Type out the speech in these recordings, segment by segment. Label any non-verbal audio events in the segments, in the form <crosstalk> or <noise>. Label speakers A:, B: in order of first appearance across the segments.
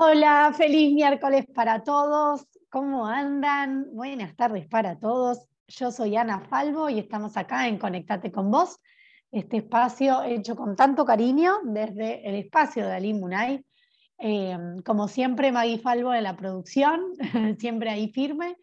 A: Hola, feliz miércoles para todos. ¿Cómo andan? Buenas tardes para todos. Yo soy Ana Falvo y estamos acá en Conectate con vos, este espacio hecho con tanto cariño desde el espacio de Alimunay. Eh, como siempre, Maggie Falvo en la producción, <laughs> siempre ahí firme.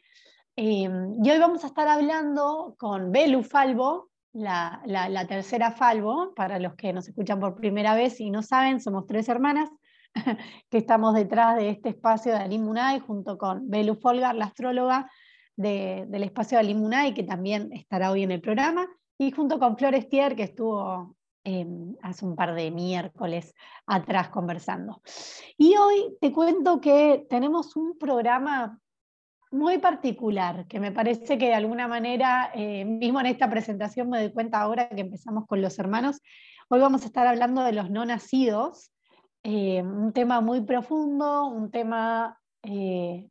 A: Eh, y hoy vamos a estar hablando con Belu Falvo, la, la, tercera Falvo, para los que nos escuchan por primera vez y no saben, somos tres hermanas <laughs> que estamos detrás de este espacio de Alimunay, junto con Belu Folgar, la astróloga del espacio de Alimunay, que también estará hoy en el programa, y junto con Flores Tier, que estuvo em, hace un par de miércoles atrás conversando. Y hoy te cuento que tenemos un programa muy particular, que me parece que de alguna manera, eh, mismo en esta presentación me doy cuenta ahora que empezamos con los hermanos, hoy vamos a estar hablando de los no nacidos, eh, un tema muy profundo, un tema eh,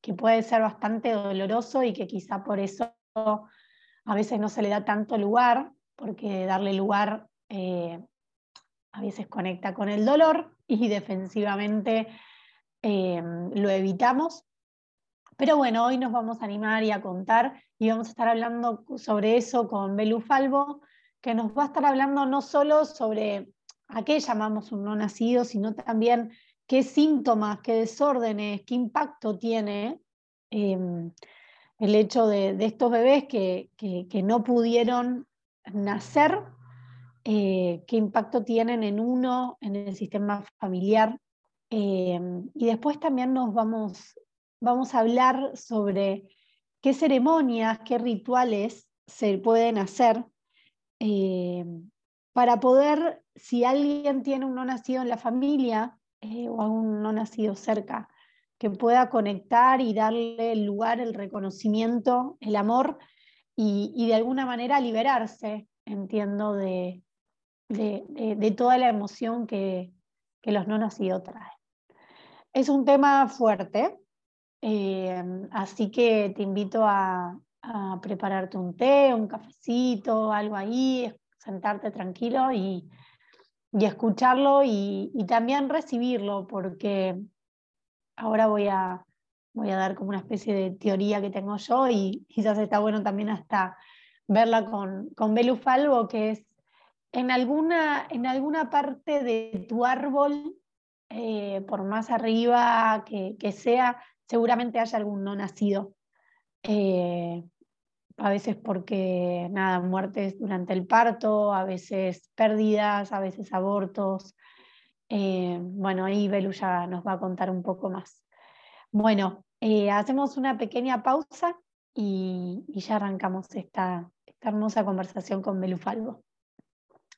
A: que puede ser bastante doloroso y que quizá por eso a veces no se le da tanto lugar, porque darle lugar a veces conecta con el dolor y defensivamente lo evitamos. Pero bueno, hoy nos vamos a animar y a contar y vamos a estar hablando sobre eso con Belu Falvo, que nos va a estar hablando no solo sobre a qué llamamos un no nacido, sino también qué síntomas, qué desórdenes, qué impacto tiene em, el hecho de, estos bebés que, no pudieron nacer, eh, qué impacto tienen en uno, en el sistema familiar. Em, y después también nos vamos vamos a hablar sobre qué ceremonias, qué rituales se pueden hacer eh, para poder, si alguien tiene un no nacido en la familia eh, o un no nacido cerca, que pueda conectar y darle el lugar, el reconocimiento, el amor y, de alguna manera liberarse, entiendo, de, de, toda la emoción que, que los no nacidos traen. Es un tema fuerte, Em, así que te invito a, prepararte un té, un cafecito, algo ahí, sentarte tranquilo y, escucharlo y, también recibirlo, porque ahora voy a, voy a dar como una especie de teoría que tengo yo y quizás está bueno también hasta verla con, con Belu Falvo, que es en alguna, en alguna parte de tu árbol, eh, por más arriba que, que sea, seguramente haya algún no nacido. Eh, a veces porque, nada, muertes durante el parto, a veces pérdidas, a veces abortos. Eh, bueno, ahí Belu ya nos va a contar un poco más. Bueno, eh, hacemos una pequeña pausa y, ya arrancamos esta, esta, hermosa conversación con Belu Falvo.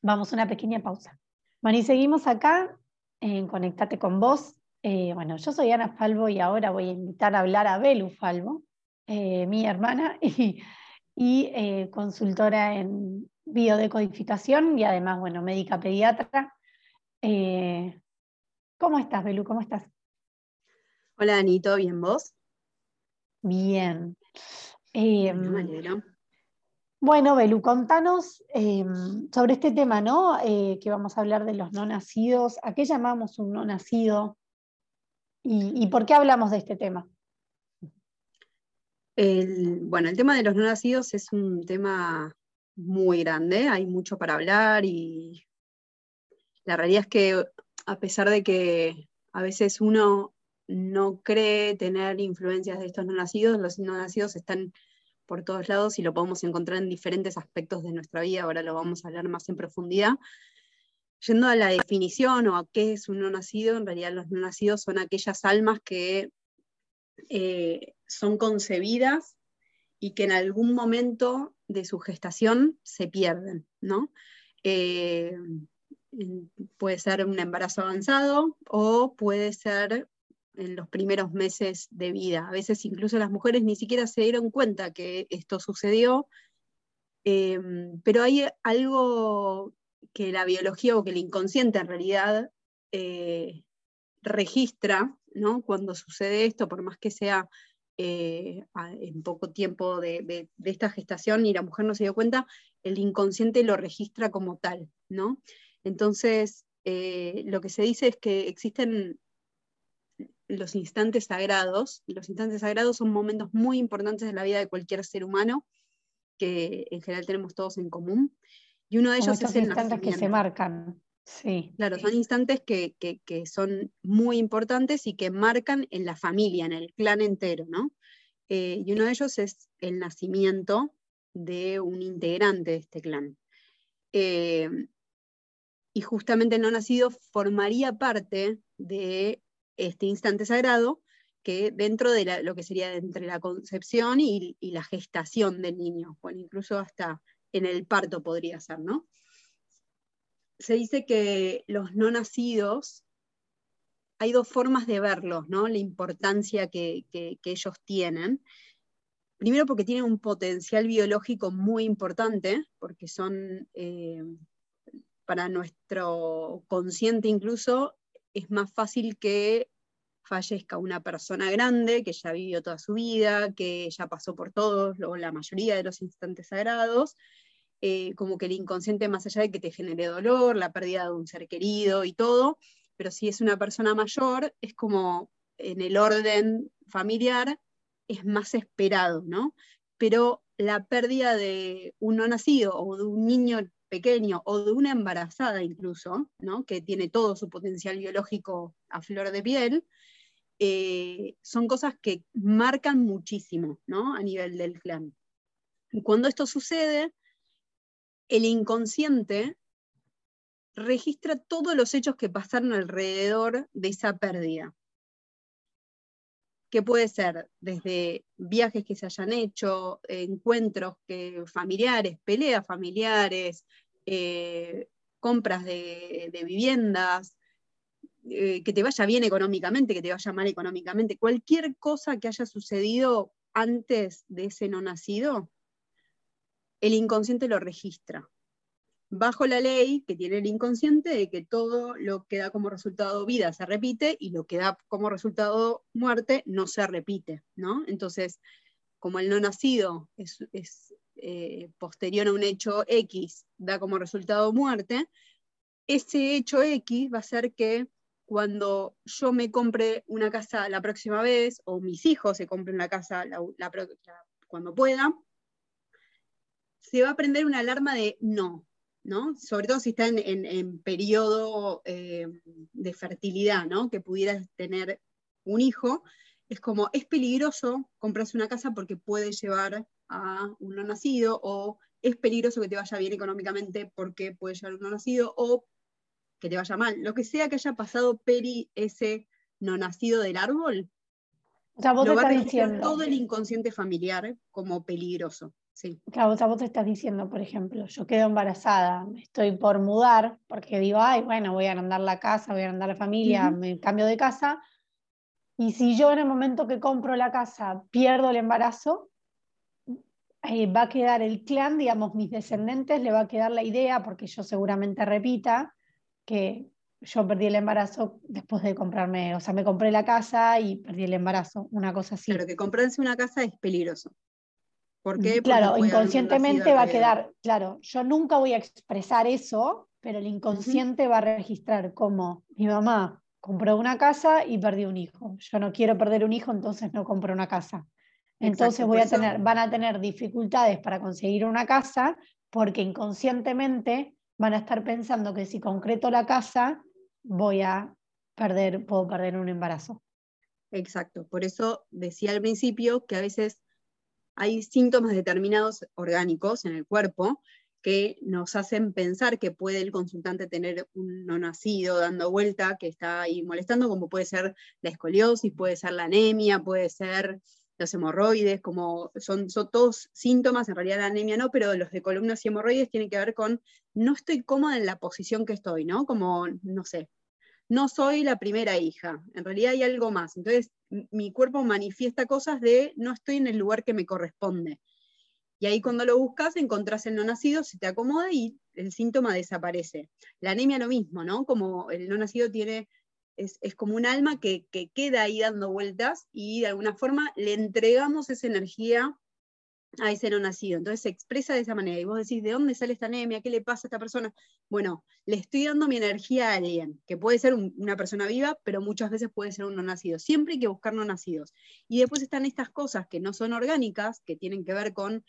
A: Vamos, una pequeña pausa. Bueno, y seguimos acá en Conectate con vos, eh, bueno, yo soy Ana Falvo y ahora voy a invitar a hablar a Belu Falvo, mi hermana <laughs> eh, consultora en biodecodificación y además, bueno, médica pediatra. ¿Cómo estás, Belu? ¿Cómo estás?
B: Hola, Anito, ¿bien vos?
A: Bien. Em, bueno, Belu, contanos em, sobre este tema, ¿no? que vamos a hablar de los no nacidos. ¿A qué llamamos un no nacido? ¿Y, por qué hablamos de este tema?
B: Bueno, el tema de los no nacidos es un tema muy grande, hay mucho para hablar y la realidad es que a pesar de que a veces uno no cree tener influencias de estos no nacidos, los no nacidos están por todos lados y lo podemos encontrar en diferentes aspectos de nuestra vida, ahora lo vamos a hablar más en profundidad, yendo a la definición o a qué es un no nacido, en realidad los no nacidos son aquellas almas que eh, son concebidas y que en algún momento de su gestación se pierden, ¿no? Eh, puede ser un embarazo avanzado o puede ser en los primeros meses de vida. A veces incluso las mujeres ni siquiera se dieron cuenta que esto sucedió, eh, pero hay algo que la biología o que el inconsciente en realidad eh, registra ¿no? cuando sucede esto, por más que sea eh, en poco tiempo de, esta gestación y la mujer no se dio cuenta, el inconsciente lo registra como tal. ¿no? Entonces, eh, lo que se dice es que existen los instantes sagrados. Los instantes sagrados son momentos muy importantes en la vida de cualquier ser humano, que en general tenemos todos en común. Y uno de ellos es el
A: instantes que se marcan. Sí.
B: Claro, son instantes que, son muy importantes y que marcan en la familia, en el clan entero, ¿no? Eh, y uno de ellos es el nacimiento de un integrante de este clan. Eh, y justamente el no nacido formaría parte de este instante sagrado que dentro de lo que sería entre la concepción y, la gestación del niño, bueno, incluso hasta en el parto podría ser, ¿no? Se dice que los no nacidos, hay dos formas de verlos, ¿no? La importancia que, ellos tienen. Primero porque tienen un potencial biológico muy importante, porque son eh, para nuestro consciente incluso es más fácil que fallezca una persona grande que ya vivió toda su vida, que ya pasó por todos, o la mayoría de los instantes sagrados, eh, como que el inconsciente, más allá de que te genere dolor, la pérdida de un ser querido y todo, pero si es una persona mayor, es como en el orden familiar, es más esperado, ¿no? Pero la pérdida de un no nacido o de un niño pequeño o de una embarazada incluso, ¿no? que tiene todo su potencial biológico a flor de piel, eh, son cosas que marcan muchísimo ¿no? a nivel del clan. Y cuando esto sucede, el inconsciente registra todos los hechos que pasaron alrededor de esa pérdida. Que puede ser desde viajes que se hayan hecho, encuentros que, familiares, peleas familiares, eh, compras de, viviendas, eh, que te vaya bien económicamente, que te vaya mal económicamente, cualquier cosa que haya sucedido antes de ese no nacido, el inconsciente lo registra bajo la ley que tiene el inconsciente de que todo lo que da como resultado vida se repite y lo que da como resultado muerte no se repite, ¿no? Entonces, como el no nacido es, eh, posterior a un hecho X, da como resultado muerte, ese hecho X va a ser que cuando yo me compre una casa la próxima vez, o mis hijos se compren una casa cuando pueda, se va a prender una alarma de no, sobre todo si está en, periodo eh, de fertilidad, ¿no? Que pudieras tener un hijo, es como, es peligroso comprarse una casa porque puede llevar a un no nacido, o es peligroso que te vaya bien económicamente porque puede llevar a un no nacido, o que te vaya mal. Lo que sea que haya pasado peri ese no nacido del árbol,
A: o sea, vos lo va a
B: todo el inconsciente familiar como peligroso.
A: Claro, vos, te estás diciendo, por ejemplo, yo quedo embarazada, estoy por mudar, porque digo, ay, bueno, voy a agrandar la casa, voy a agrandar la familia, me cambio de casa. Y si yo en el momento que compro la casa pierdo el embarazo, eh, va a quedar el clan, digamos, mis descendientes, le va a quedar la idea, porque yo seguramente repita, que yo perdí el embarazo después de comprarme, o sea, me compré la casa y perdí el embarazo, una cosa así.
B: Claro, que comprarse una casa es peligroso.
A: ¿Por Claro, inconscientemente va a quedar, claro, yo nunca voy a expresar eso, pero el inconsciente va a registrar como mi mamá compró una casa y perdió un hijo. Yo no quiero perder un hijo, entonces no compro una casa. Entonces voy a tener, van a tener dificultades para conseguir una casa porque inconscientemente van a estar pensando que si concreto la casa voy a perder, puedo perder un embarazo.
B: Exacto, por eso decía al principio que a veces hay síntomas determinados orgánicos en el cuerpo que nos hacen pensar que puede el consultante tener un no nacido dando vuelta que está ahí molestando, como puede ser la escoliosis, puede ser la anemia, puede ser los hemorroides, como son, son todos síntomas, en realidad la anemia no, pero los de columnas y hemorroides tienen que ver con no estoy cómoda en la posición que estoy, ¿no? Como, no sé, no soy la primera hija, en realidad hay algo más. Entonces, mi cuerpo manifiesta cosas de no estoy en el lugar que me corresponde. Y ahí cuando lo buscas, encontrás el no nacido, se te acomoda y el síntoma desaparece. La anemia lo mismo, ¿no? Como el no nacido tiene, es, como un alma que, que, queda ahí dando vueltas y de alguna forma le entregamos esa energía a ese no nacido. Entonces se expresa de esa manera. Y vos decís, ¿de dónde sale esta anemia? ¿Qué le pasa a esta persona? Bueno, le estoy dando mi energía a alguien, que puede ser una persona viva, pero muchas veces puede ser un no nacido. Siempre hay que buscar no nacidos. Y después están estas cosas que no son orgánicas, que tienen que ver con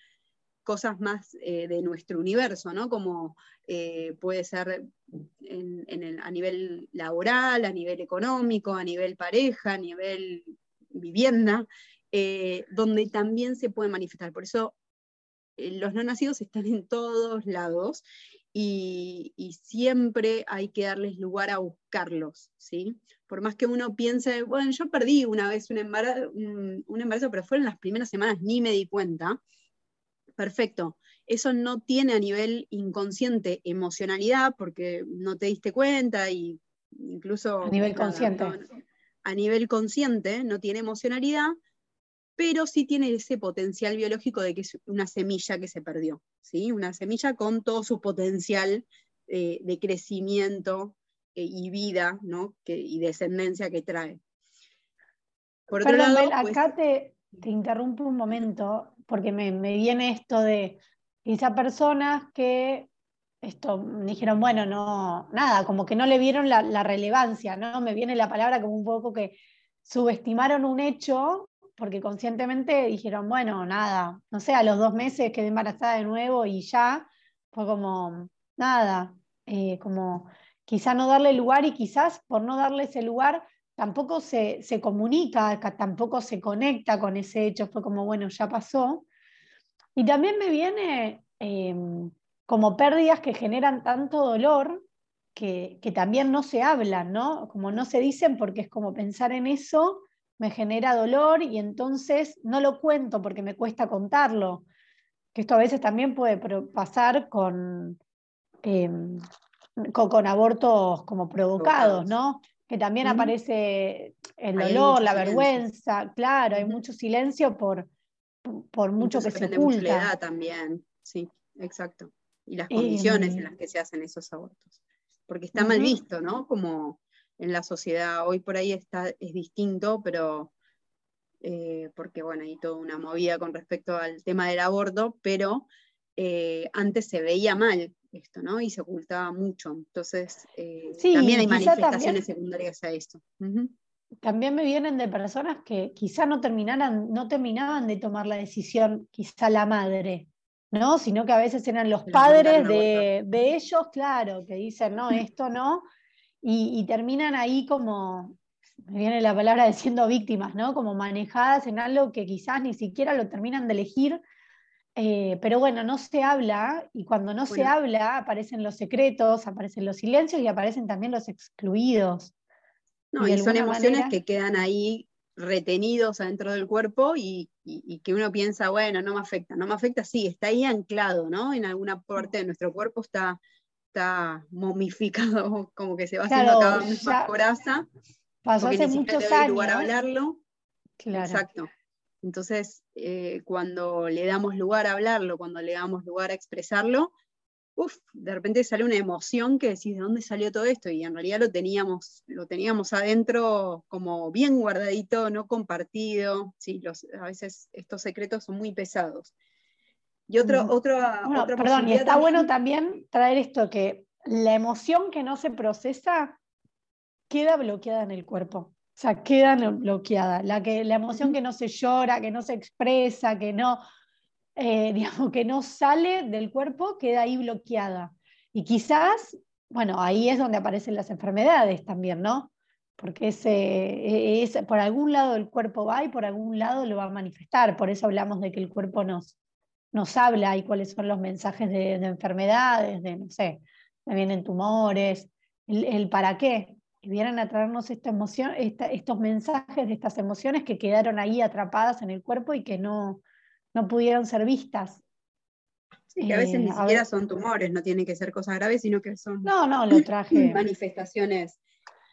B: cosas más eh, de nuestro universo, ¿no? Como eh, puede ser a nivel laboral, a nivel económico, a nivel pareja, a nivel vivienda, eh, donde también se puede manifestar. Por eso los no nacidos están en todos lados y, siempre hay que darles lugar a buscarlos, ¿sí? Por más que uno piense, bueno, yo perdí una vez un embarazo, un embarazo pero fueron las primeras semanas, ni me di cuenta, perfecto. Eso no tiene a nivel inconsciente emocionalidad porque no te diste cuenta y incluso...
A: A nivel consciente.
B: a nivel consciente no tiene emocionalidad, pero sí tiene ese potencial biológico de que es una semilla que se perdió, ¿sí? Una semilla con todo su potencial eh, de crecimiento eh, y vida, ¿no? y descendencia que trae.
A: Por otro lado, pues acá te, te interrumpo un momento porque me, viene esto de quizá personas que esto dijeron, bueno, no, nada, como que no le vieron la, relevancia, ¿no? Me viene la palabra como un poco que subestimaron un hecho porque conscientemente dijeron, bueno, nada, no sé, a los dos meses quedé embarazada de nuevo y ya, fue como, nada, eh, como quizá no darle lugar y quizás por no darle ese lugar tampoco se, comunica, tampoco se conecta con ese hecho, fue como, bueno, ya pasó. Y también me viene em, como pérdidas que generan tanto dolor que, también no se hablan, ¿no? Como no se dicen porque es como pensar en eso me genera dolor y entonces no lo cuento porque me cuesta contarlo. Que esto a veces también puede pasar con, em, con, abortos como provocados, ¿no? que también aparece el dolor, la vergüenza, claro, hay mucho silencio por, por mucho que se oculta.
B: la edad también, sí, exacto. Y las condiciones en em. las que se hacen esos abortos. Porque está mal visto, ¿no? Como en la sociedad hoy por ahí está, es distinto, pero eh, porque bueno, hay toda una movida con respecto al tema del aborto, pero eh, antes se veía mal esto, ¿no? Y se ocultaba mucho. Entonces, eh, también hay manifestaciones secundarias a esto.
A: También me vienen de personas que quizá no, terminaran, no terminaban de tomar la decisión, quizá la madre, ¿no? Sino que a veces eran los padres de, ellos, claro, que dicen, no, esto no, y, y terminan ahí como, me viene la palabra de siendo víctimas, ¿no? Como manejadas en algo que quizás ni siquiera lo terminan de elegir eh, pero bueno, no se habla y cuando no se habla aparecen los secretos, aparecen los silencios y aparecen también los excluidos.
B: No, y, son emociones que quedan ahí retenidos adentro del cuerpo y, que uno piensa, bueno, no me afecta, no me afecta, sí, está ahí anclado, ¿no? En alguna parte de nuestro cuerpo está, está momificado, <laughs> como que se va haciendo cada vez más coraza.
A: Pasó hace muchos años.
B: lugar a hablarlo. Claro. Exacto. Entonces, eh, cuando le damos lugar a hablarlo, cuando le damos lugar a expresarlo, uf, de repente sale una emoción que decís, ¿de dónde salió todo esto? Y en realidad lo teníamos, lo teníamos adentro como bien guardadito, no compartido. Sí, los, a veces estos secretos son muy pesados. Y otro, otro,
A: perdón, y está bueno también traer esto que la emoción que no se procesa queda bloqueada en el cuerpo. O sea, quedan bloqueadas. La, que, la emoción que no se llora, que no se expresa, que no, eh, <laughs> digamos, que no sale del cuerpo, queda ahí bloqueada. Y quizás, bueno, ahí es donde aparecen las enfermedades también, ¿no? Porque ese, es, por algún lado el cuerpo va y por algún lado lo va a manifestar. Por eso hablamos de que el cuerpo nos, nos habla y cuáles son los mensajes de, enfermedades, de, no sé, me vienen tumores, el, el para qué y vienen a traernos esta emoción, estos mensajes de estas emociones que quedaron ahí atrapadas en el cuerpo y que no, no pudieron ser vistas.
B: Sí, que a veces ni eh, siquiera son tumores, no tienen que ser cosas graves, sino que son
A: no, no, lo traje. <laughs>
B: manifestaciones.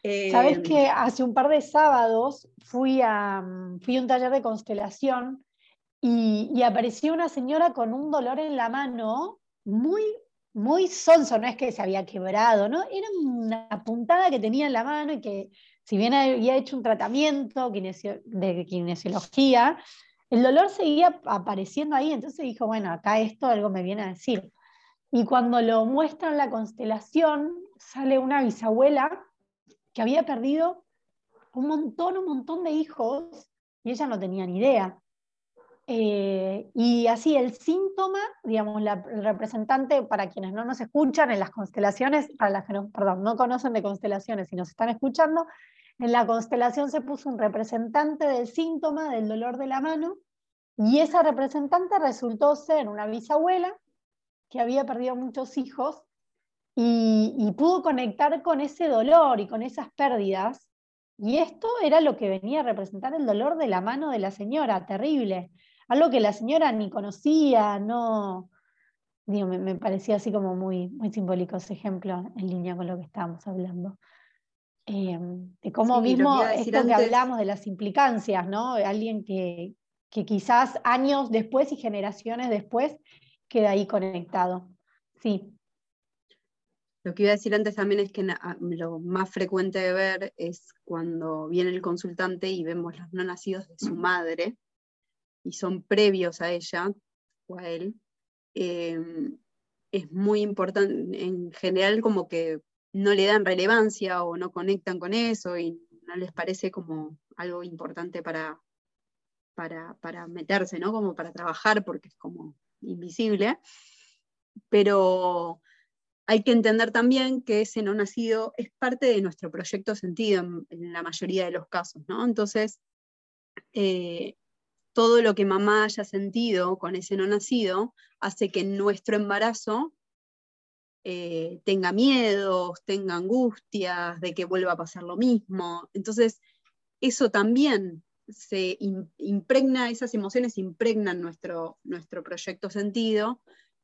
A: Eh, Sabes que hace un par de sábados fui a, fui a un taller de constelación y, apareció una señora con un dolor en la mano muy muy sonso, no es que se había quebrado, ¿no? Era una puntada que tenía en la mano y que, si bien había hecho un tratamiento de kinesiología, el dolor seguía apareciendo ahí, entonces dijo, bueno, acá esto algo me viene a decir. Y cuando lo muestra en la constelación, sale una bisabuela que había perdido un montón, un montón de hijos y ella no tenía ni idea. Eh, y así el síntoma, digamos, el representante, para quienes no nos escuchan en las constelaciones, para las que no, perdón, no conocen de constelaciones y nos están escuchando, en la constelación se puso un representante del síntoma del dolor de la mano y esa representante resultó ser una bisabuela que había perdido muchos hijos y, y pudo conectar con ese dolor y con esas pérdidas. Y esto era lo que venía a representar el dolor de la mano de la señora, terrible algo que la señora ni conocía, no, digo, me, parecía así como muy, muy simbólico ese ejemplo en línea con lo que estábamos hablando. Em, de cómo mismo esto que hablamos de las implicancias, ¿no? Alguien que, que quizás años después y generaciones después queda ahí conectado. Sí.
B: Lo que iba a decir antes también es que lo más frecuente de ver es cuando viene el consultante y vemos los no nacidos de su madre, y son previos a ella o a él, em, es muy importante, en general como que no le dan relevancia o no conectan con eso y no les parece como algo importante para, para, para meterse, ¿no? Como para trabajar porque es como invisible. Pero hay que entender también que ese no nacido es parte de nuestro proyecto sentido en, la mayoría de los casos, ¿no? Entonces, eh, todo lo que mamá haya sentido con ese no nacido hace que nuestro embarazo eh, tenga miedos, tenga angustias de que vuelva a pasar lo mismo. Entonces, eso también se impregna, esas emociones impregnan nuestro, nuestro proyecto sentido.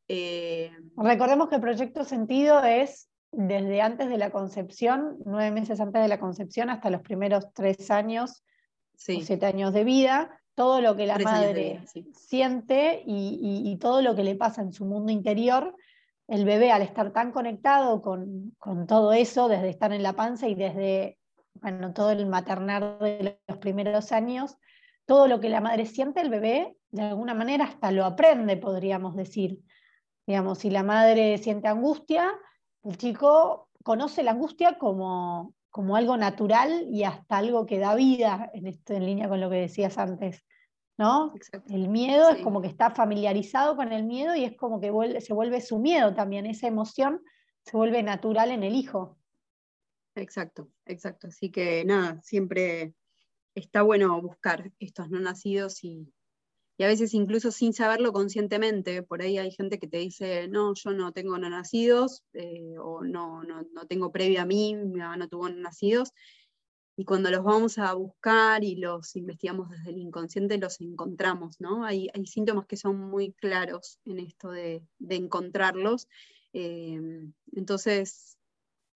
A: Eh, Recordemos que el proyecto sentido es desde antes de la concepción, nueve meses antes de la concepción, hasta los primeros tres años o siete años de vida, todo lo que la madre siente y, todo lo que le pasa en su mundo interior, el bebé al estar tan conectado con, todo eso, desde estar en la panza y desde bueno, todo el maternar de los primeros años, todo lo que la madre siente, el bebé de alguna manera hasta lo aprende, podríamos decir. Digamos, si la madre siente angustia, el chico conoce la angustia como, como algo natural y hasta algo que da vida, en, esto, en línea con lo que decías antes. ¿no? El miedo es como que está familiarizado con el miedo y es como que se vuelve su miedo también, esa emoción se vuelve natural en el hijo.
B: Exacto, exacto. Así que nada, siempre está bueno buscar estos no nacidos y, a veces incluso sin saberlo conscientemente, por ahí hay gente que te dice, no, yo no tengo no nacidos, eh, o no, no, no, tengo previo a mí, mi mamá no tuvo no nacidos, y cuando los vamos a buscar y los investigamos desde el inconsciente, los encontramos, ¿no? Hay, hay síntomas que son muy claros en esto de, encontrarlos. Eh, entonces,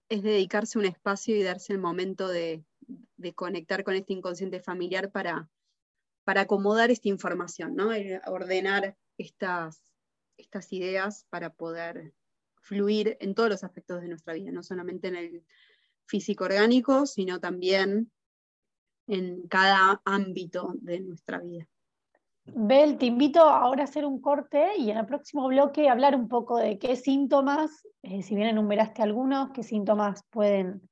B: es dedicarse un espacio y darse el momento de, de conectar con este inconsciente familiar para, para acomodar esta información, ¿no? Eh, ordenar estas, estas ideas para poder fluir en todos los aspectos de nuestra vida, no solamente en el físico orgánico, sino también en cada ámbito de nuestra vida.
A: Bel, te invito ahora a hacer un corte y en el próximo bloque hablar un poco de qué síntomas, eh, si bien enumeraste algunos, qué síntomas pueden,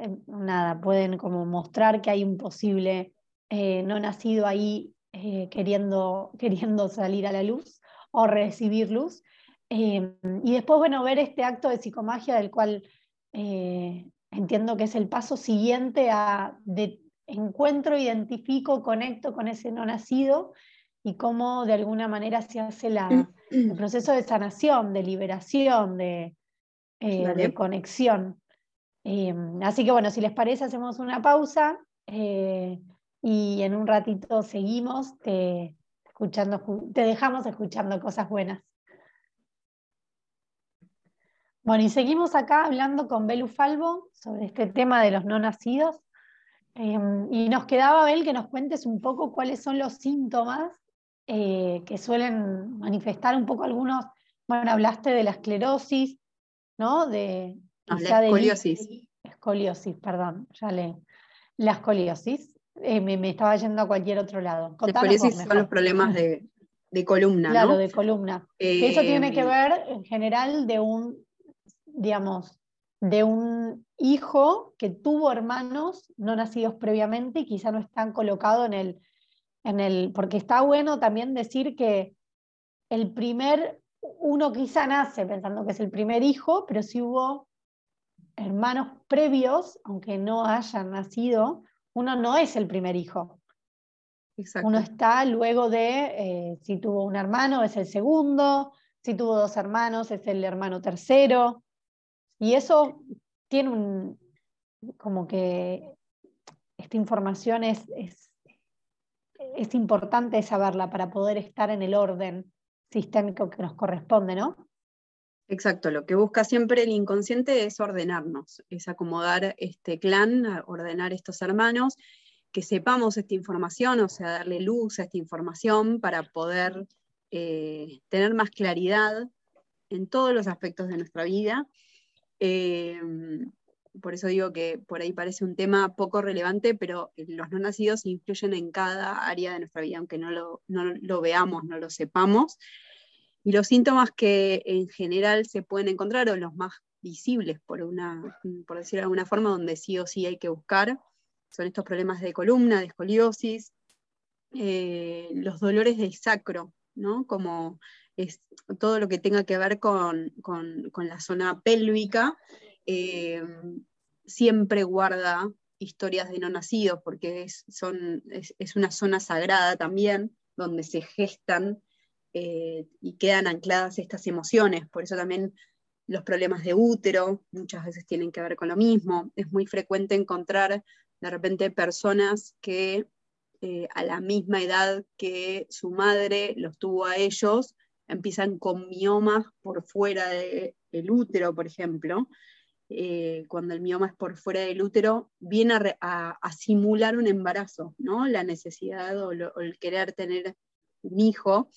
A: eh, nada, pueden como mostrar que hay un posible eh, no nacido ahí eh, queriendo, <laughs> queriendo salir a la luz o recibir luz. Eh, y después, bueno, ver este acto de psicomagia del cual entiendo que es el paso siguiente a de encuentro, identifico, conecto con ese no nacido y cómo de alguna manera se hace la, <clears throat> el proceso de sanación, de liberación, de, de conexión. así que bueno, si les parece, hacemos una pausa y en un ratito seguimos te, escuchando, te dejamos escuchando cosas buenas. Bueno, y seguimos acá hablando con Belu Falvo sobre este tema de los no nacidos. Em, y nos quedaba, Bel, que nos cuentes un poco cuáles son los síntomas eh, que suelen manifestar un poco algunos. Bueno, hablaste de la esclerosis, ¿no? De,
B: la escoliosis.
A: escoliosis, perdón, ya le. La escoliosis. Eh, me, estaba yendo a cualquier otro lado.
B: Contanos son los problemas de, columna,
A: claro, de columna. eso tiene que ver en general de un, digamos, de un hijo que tuvo hermanos no nacidos previamente y quizá no están colocados en el, en el, porque está bueno también decir que el primer, uno quizá nace pensando que es el primer hijo, pero si hubo hermanos previos, aunque no hayan nacido, uno no es el primer hijo. Uno está luego de, eh, si tuvo un hermano, es el segundo, si tuvo dos hermanos, es el hermano tercero. Y eso tiene un, como que esta información es, es, es importante saberla para poder estar en el orden sistémico que nos corresponde, ¿no?
B: Exacto, lo que busca siempre el inconsciente es ordenarnos, es acomodar este clan, ordenar estos hermanos, que sepamos esta información, o sea, darle luz a esta información para poder eh, tener más claridad en todos los aspectos de nuestra vida Em, por eso digo que por ahí parece un tema poco relevante, pero los no nacidos influyen en cada área de nuestra vida, aunque no lo veamos, no lo sepamos. Y los síntomas que en general se pueden encontrar, o los más visibles, por, una, por decirlo de alguna forma, donde sí o sí hay que buscar, son estos problemas de columna, de escoliosis, eh, los dolores del sacro, ¿no? como es todo lo que tenga que ver con, la zona pélvica, eh, siempre guarda historias de no nacidos, porque es, son, es, una zona sagrada también, donde se gestan eh, y quedan ancladas estas emociones. Por eso también los problemas de útero muchas veces tienen que ver con lo mismo. Es muy frecuente encontrar de repente personas que eh, a la misma edad que su madre los tuvo a ellos, empiezan con miomas por fuera del útero, por ejemplo. Eh, cuando el mioma es por fuera del útero, viene a, simular un embarazo, ¿no? La necesidad o, el querer tener un hijo.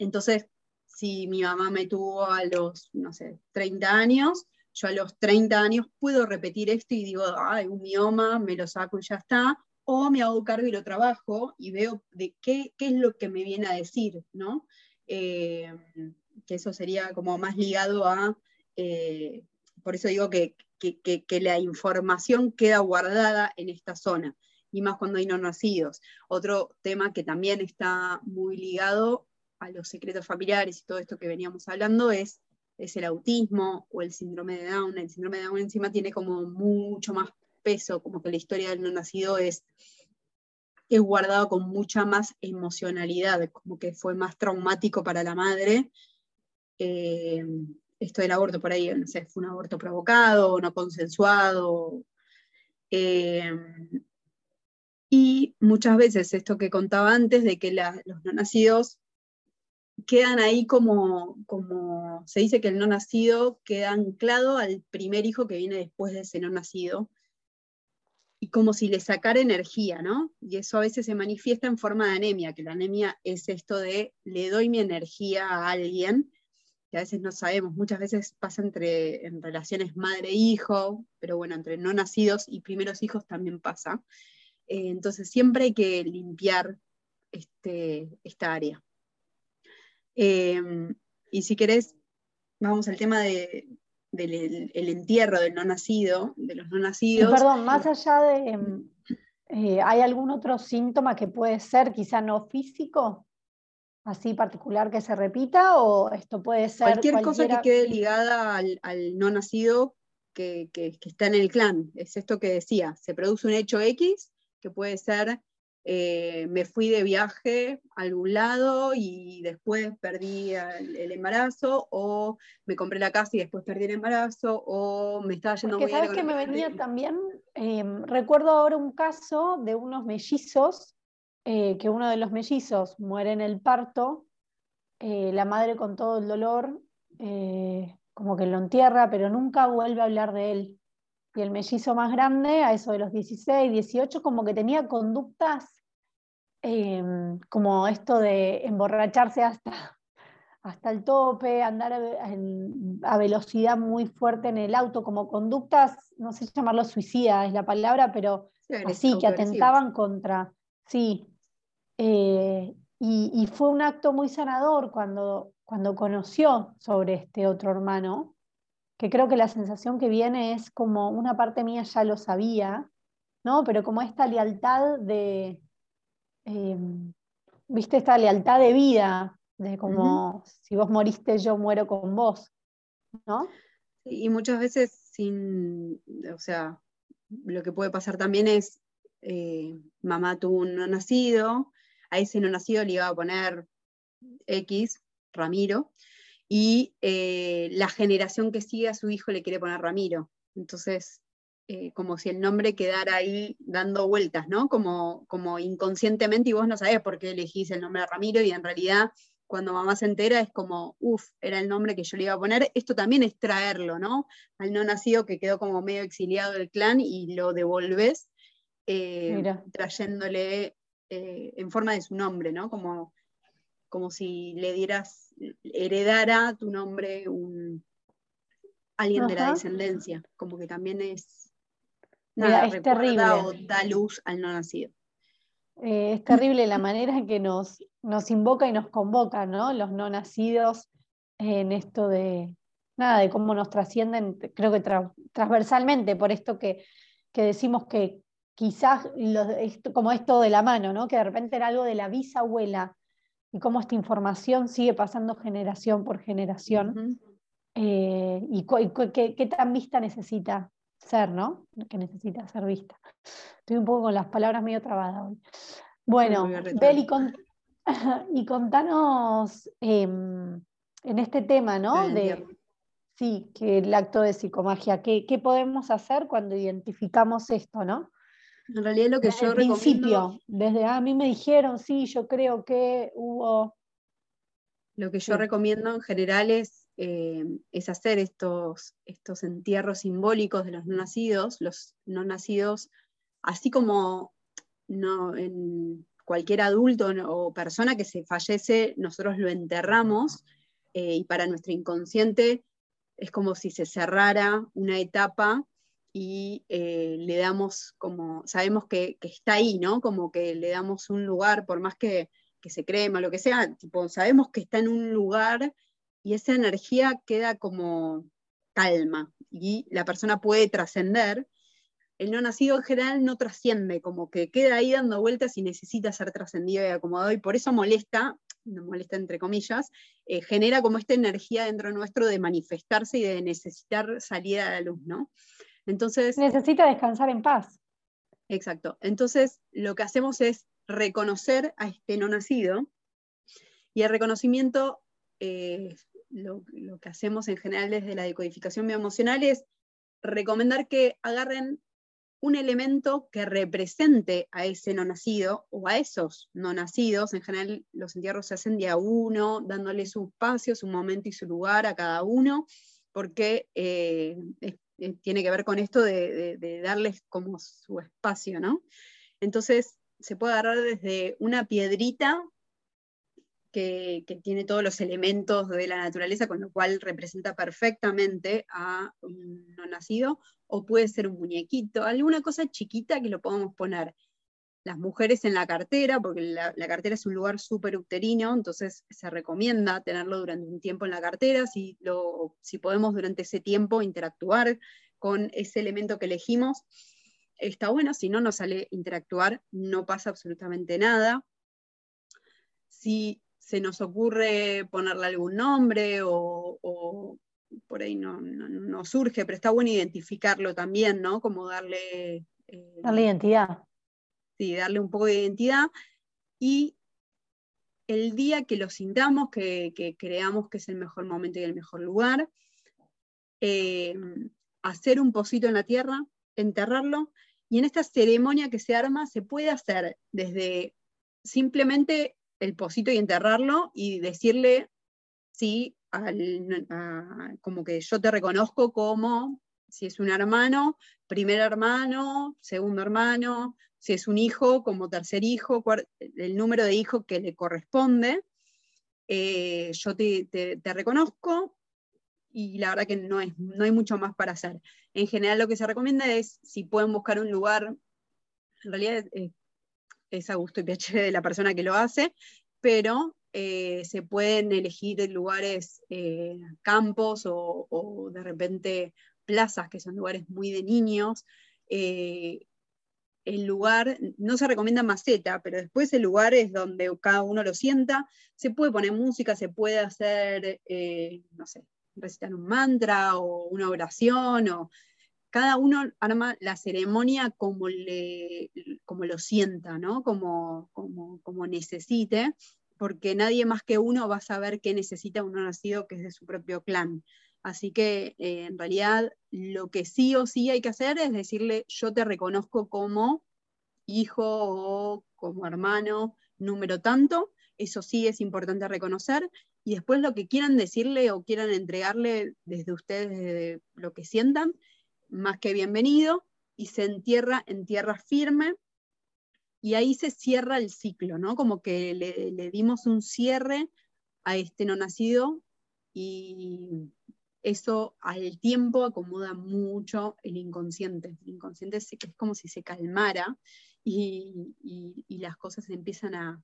B: Entonces, si mi mamá me tuvo a los, no sé, 30 años, yo a los 30 años puedo repetir esto y digo, ay, un mioma, me lo saco y ya está, o me hago cargo y lo trabajo y veo de qué, qué es lo que me viene a decir, ¿no? Eh, que eso sería como más ligado a, eh, por eso digo que, la información queda guardada en esta zona, y más cuando hay no nacidos. Otro tema que también está muy ligado a los secretos familiares y todo esto que veníamos hablando es, es el autismo o el síndrome de Down. El síndrome de Down encima tiene como mucho más peso, como que la historia del no nacido es es guardado con mucha más emocionalidad, como que fue más traumático para la madre. Eh, esto del aborto por ahí, no sé, fue un aborto provocado, no consensuado. Eh, y muchas veces esto que contaba antes de que los no nacidos quedan ahí como, como, se dice que el no nacido queda anclado al primer hijo que viene después de ese no nacido y como si le sacara energía, ¿no? Y eso a veces se manifiesta en forma de anemia, que la anemia es esto de le doy mi energía a alguien, que a veces no sabemos, muchas veces pasa entre en relaciones madre-hijo, pero bueno, entre no nacidos y primeros hijos también pasa. Eh, entonces siempre hay que limpiar este, esta área. Em, y si querés, vamos al tema de, del el entierro del no nacido, de los no nacidos.
A: Perdón, más allá de, em, eh, ¿hay algún otro síntoma que puede ser quizá no físico? así particular que se repita o esto puede ser
B: cualquier cosa que quede ligada al, no nacido que, que, está en el clan. Es esto que decía, se produce un hecho X que puede ser eh, me fui de viaje a algún lado y después perdí el, embarazo, o me compré la casa y después perdí el embarazo, o me estaba yendo
A: Porque sabes que me venía también, em, recuerdo ahora un caso de unos mellizos, eh, que uno de los mellizos muere en el parto, eh, la madre con todo el dolor, como que lo entierra, pero nunca vuelve a hablar de él y el mellizo más grande, a eso de los 16, 18, como que tenía conductas em, como esto de emborracharse hasta, hasta el tope, andar a, velocidad muy fuerte en el auto, como conductas, no sé llamarlo suicida es la palabra, pero así, que atentaban contra, sí. Eh, y, fue un acto muy sanador cuando, cuando conoció sobre este otro hermano, que creo que la sensación que viene es como una parte mía ya lo sabía, ¿no? Pero como esta lealtad de, em, viste, esta lealtad de vida, de como si vos moriste, yo muero con vos, ¿no?
B: Y muchas veces sin, o sea, lo que puede pasar también es, eh, mamá tuvo un no nacido, a ese no nacido le iba a poner X, Ramiro, y eh, la generación que sigue a su hijo le quiere poner Ramiro. Entonces, eh, como si el nombre quedara ahí dando vueltas, ¿no? Como, como inconscientemente y vos no sabés por qué elegís el nombre de Ramiro y en realidad cuando mamá se entera es como, uff, era el nombre que yo le iba a poner. Esto también es traerlo, ¿no? Al no nacido que quedó como medio exiliado del clan y lo devolves eh, trayéndole en forma de su nombre, ¿no? Como, como si le dieras, heredara tu nombre un, alguien de la descendencia, como que también es
A: es terrible.
B: o da luz al no nacido.
A: Eh, es terrible la manera en que nos, nos invoca y nos convoca, ¿no? Los no nacidos en esto de, nada, de cómo nos trascienden, creo que transversalmente, por esto que, decimos que quizás como esto de la mano, ¿no? Que de repente era algo de la bisabuela y cómo esta información sigue pasando generación por generación. Eh, y, qué, qué, tan vista necesita ser, ¿no? Que necesita ser vista. Estoy un poco con las palabras medio trabadas hoy. Bueno, Beli, <laughs> y contanos em, en este tema, ¿no? De, sí, que el acto de psicomagia, ¿qué, podemos hacer cuando identificamos esto, ¿no?
B: En realidad lo que
A: desde
B: yo
A: el principio, desde a mí me dijeron, sí, yo creo que hubo...
B: Lo que yo recomiendo en general es eh, es hacer estos, estos entierros simbólicos de los no nacidos, los no nacidos, así como no, en cualquier adulto o persona que se fallece, nosotros lo enterramos eh, y para nuestro inconsciente es como si se cerrara una etapa y eh, le damos como, sabemos que, está ahí, ¿no? Como que le damos un lugar, por más que, que se crema, lo que sea, tipo, sabemos que está en un lugar y esa energía queda como calma y la persona puede trascender. El no nacido en general no trasciende, como que queda ahí dando vueltas y necesita ser trascendido y acomodado y por eso molesta, no molesta entre comillas, eh, genera como esta energía dentro nuestro de manifestarse y de necesitar salir a la luz, ¿no? Entonces...
A: Necesita descansar en paz.
B: Exacto. Entonces, lo que hacemos es reconocer a este no nacido y el reconocimiento eh, lo, que hacemos en general desde la decodificación bioemocional es recomendar que agarren un elemento que represente a ese no nacido o a esos no nacidos. En general los entierros se hacen de a uno, dándole su espacio, su momento y su lugar a cada uno, porque eh, tiene que ver con esto de, darles como su espacio, ¿no? Entonces se puede agarrar desde una piedrita que, tiene todos los elementos de la naturaleza, con lo cual representa perfectamente a un nacido, o puede ser un muñequito, alguna cosa chiquita que lo podamos poner. Las mujeres en la cartera, porque la, cartera es un lugar súper uterino, entonces se recomienda tenerlo durante un tiempo en la cartera, si, lo, si podemos durante ese tiempo interactuar con ese elemento que elegimos, está bueno, si no nos sale interactuar, no pasa absolutamente nada. Si se nos ocurre ponerle algún nombre o, por ahí no, no, surge, pero está bueno identificarlo también, ¿no? Como darle...
A: Eh, darle identidad.
B: Sí, darle un poco de identidad. Y el día que lo sintamos, que, creamos que es el mejor momento y el mejor lugar, eh, hacer un pocito en la tierra, enterrarlo, y en esta ceremonia que se arma se puede hacer desde simplemente el pocito y enterrarlo y decirle, sí, como que yo te reconozco como, si es un hermano, primer hermano, segundo hermano, si es un hijo, como tercer hijo, el número de hijos que le corresponde. Eh, yo te, reconozco y la verdad que no, es, no hay mucho más para hacer. En general lo que se recomienda es, si pueden buscar un lugar en realidad es, a gusto y piache de la persona que lo hace, pero eh, se pueden elegir lugares, eh, campos o, de repente plazas, que son lugares muy de niños. El lugar, no se recomienda maceta, pero después el lugar es donde cada uno lo sienta. Se puede poner música, se puede hacer, no sé, recitar un mantra o una oración o cada uno arma la ceremonia como, le, como lo sienta, ¿no? como, como, necesite, porque nadie más que uno va a saber qué necesita uno nacido que es de su propio clan. Así que eh, en realidad lo que sí o sí hay que hacer es decirle, yo te reconozco como hijo o como hermano, número tanto, eso sí es importante reconocer, y después lo que quieran decirle o quieran entregarle desde ustedes, desde lo que sientan, más que bienvenido y se entierra en tierra firme y ahí se cierra el ciclo, ¿no? Como que le, dimos un cierre a este no nacido y eso al tiempo acomoda mucho el inconsciente. El inconsciente es, como si se calmara y, las cosas empiezan a,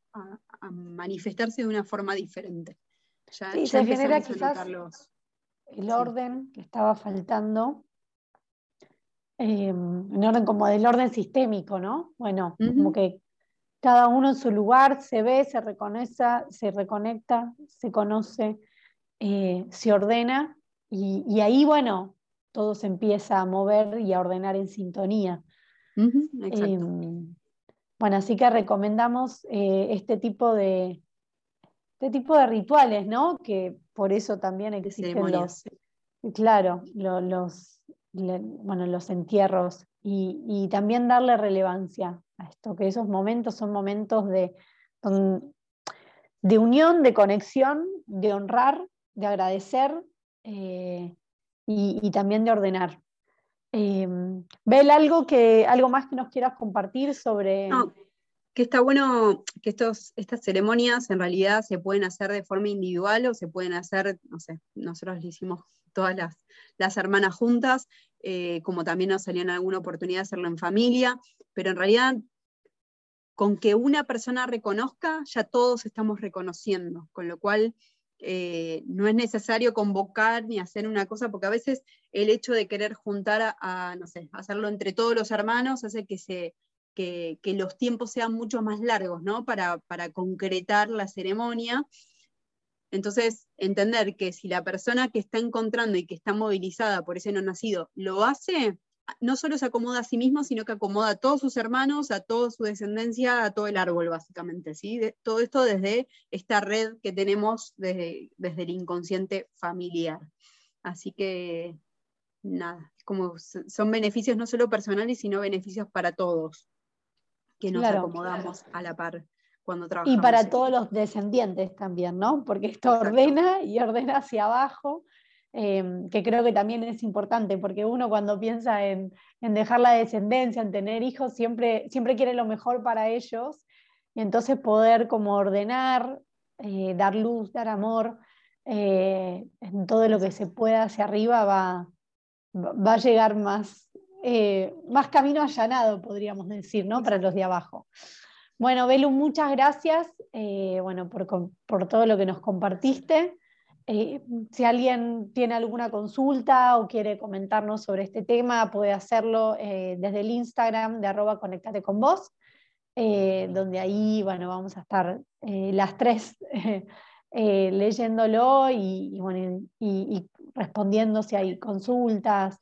B: manifestarse de una forma diferente.
A: Ya, sí, se genera quizás el orden que estaba faltando eh, en orden como del orden sistémico, ¿no? Bueno, como que cada uno en su lugar se ve, se reconoce, se reconecta, se conoce, eh, se ordena y, ahí, bueno, todo se empieza a mover y a ordenar en sintonía. Eh, bueno, así que recomendamos este tipo de este tipo de rituales, ¿no? Que por eso también existen los, claro, los bueno, los entierros y, también darle relevancia a esto, que esos momentos son momentos de, de unión, de conexión, de honrar, de agradecer eh, y, también de ordenar. Eh, Bel, algo, que, algo más que nos quieras compartir sobre...
B: No, que está bueno que estos, estas ceremonias en realidad se pueden hacer de forma individual o se pueden hacer, no sé, nosotros le hicimos todas las, las hermanas juntas, eh, como también nos salió en alguna oportunidad hacerlo en familia, pero en realidad con que una persona reconozca, ya todos estamos reconociendo, con lo cual eh, no es necesario convocar ni hacer una cosa, porque a veces el hecho de querer juntar a, no sé, hacerlo entre todos los hermanos hace que, se, que, los tiempos sean mucho más largos, ¿no? Para, para concretar la ceremonia. Entonces, entender que si la persona que está encontrando y que está movilizada por ese no nacido lo hace, no solo se acomoda a sí mismo, sino que acomoda a todos sus hermanos, a toda su descendencia, a todo el árbol, básicamente. ¿sí? todo esto desde esta red que tenemos desde, desde el inconsciente familiar. Así que, nada, como son beneficios no solo personales, sino beneficios para todos, que nos acomodamos a la par.
A: Y para todos los descendientes también, ¿no? Porque esto ordena y ordena hacia abajo, em, que creo que también es importante, porque uno cuando piensa en, dejar la descendencia, en tener hijos, siempre, siempre quiere lo mejor para ellos, y entonces poder como ordenar, eh, dar luz, dar amor, eh, en todo lo que se pueda hacia arriba va, va a llegar más, eh, más camino allanado, podríamos decir, ¿no? Para los de abajo. Bueno, Belu, muchas gracias bueno, por, todo lo que nos compartiste. Eh, si alguien tiene alguna consulta o quiere comentarnos sobre este tema, puede hacerlo eh, desde el Instagram de arroba conectate con vos, donde ahí bueno, vamos a estar las tres <laughs> leyéndolo y, respondiendo si hay consultas,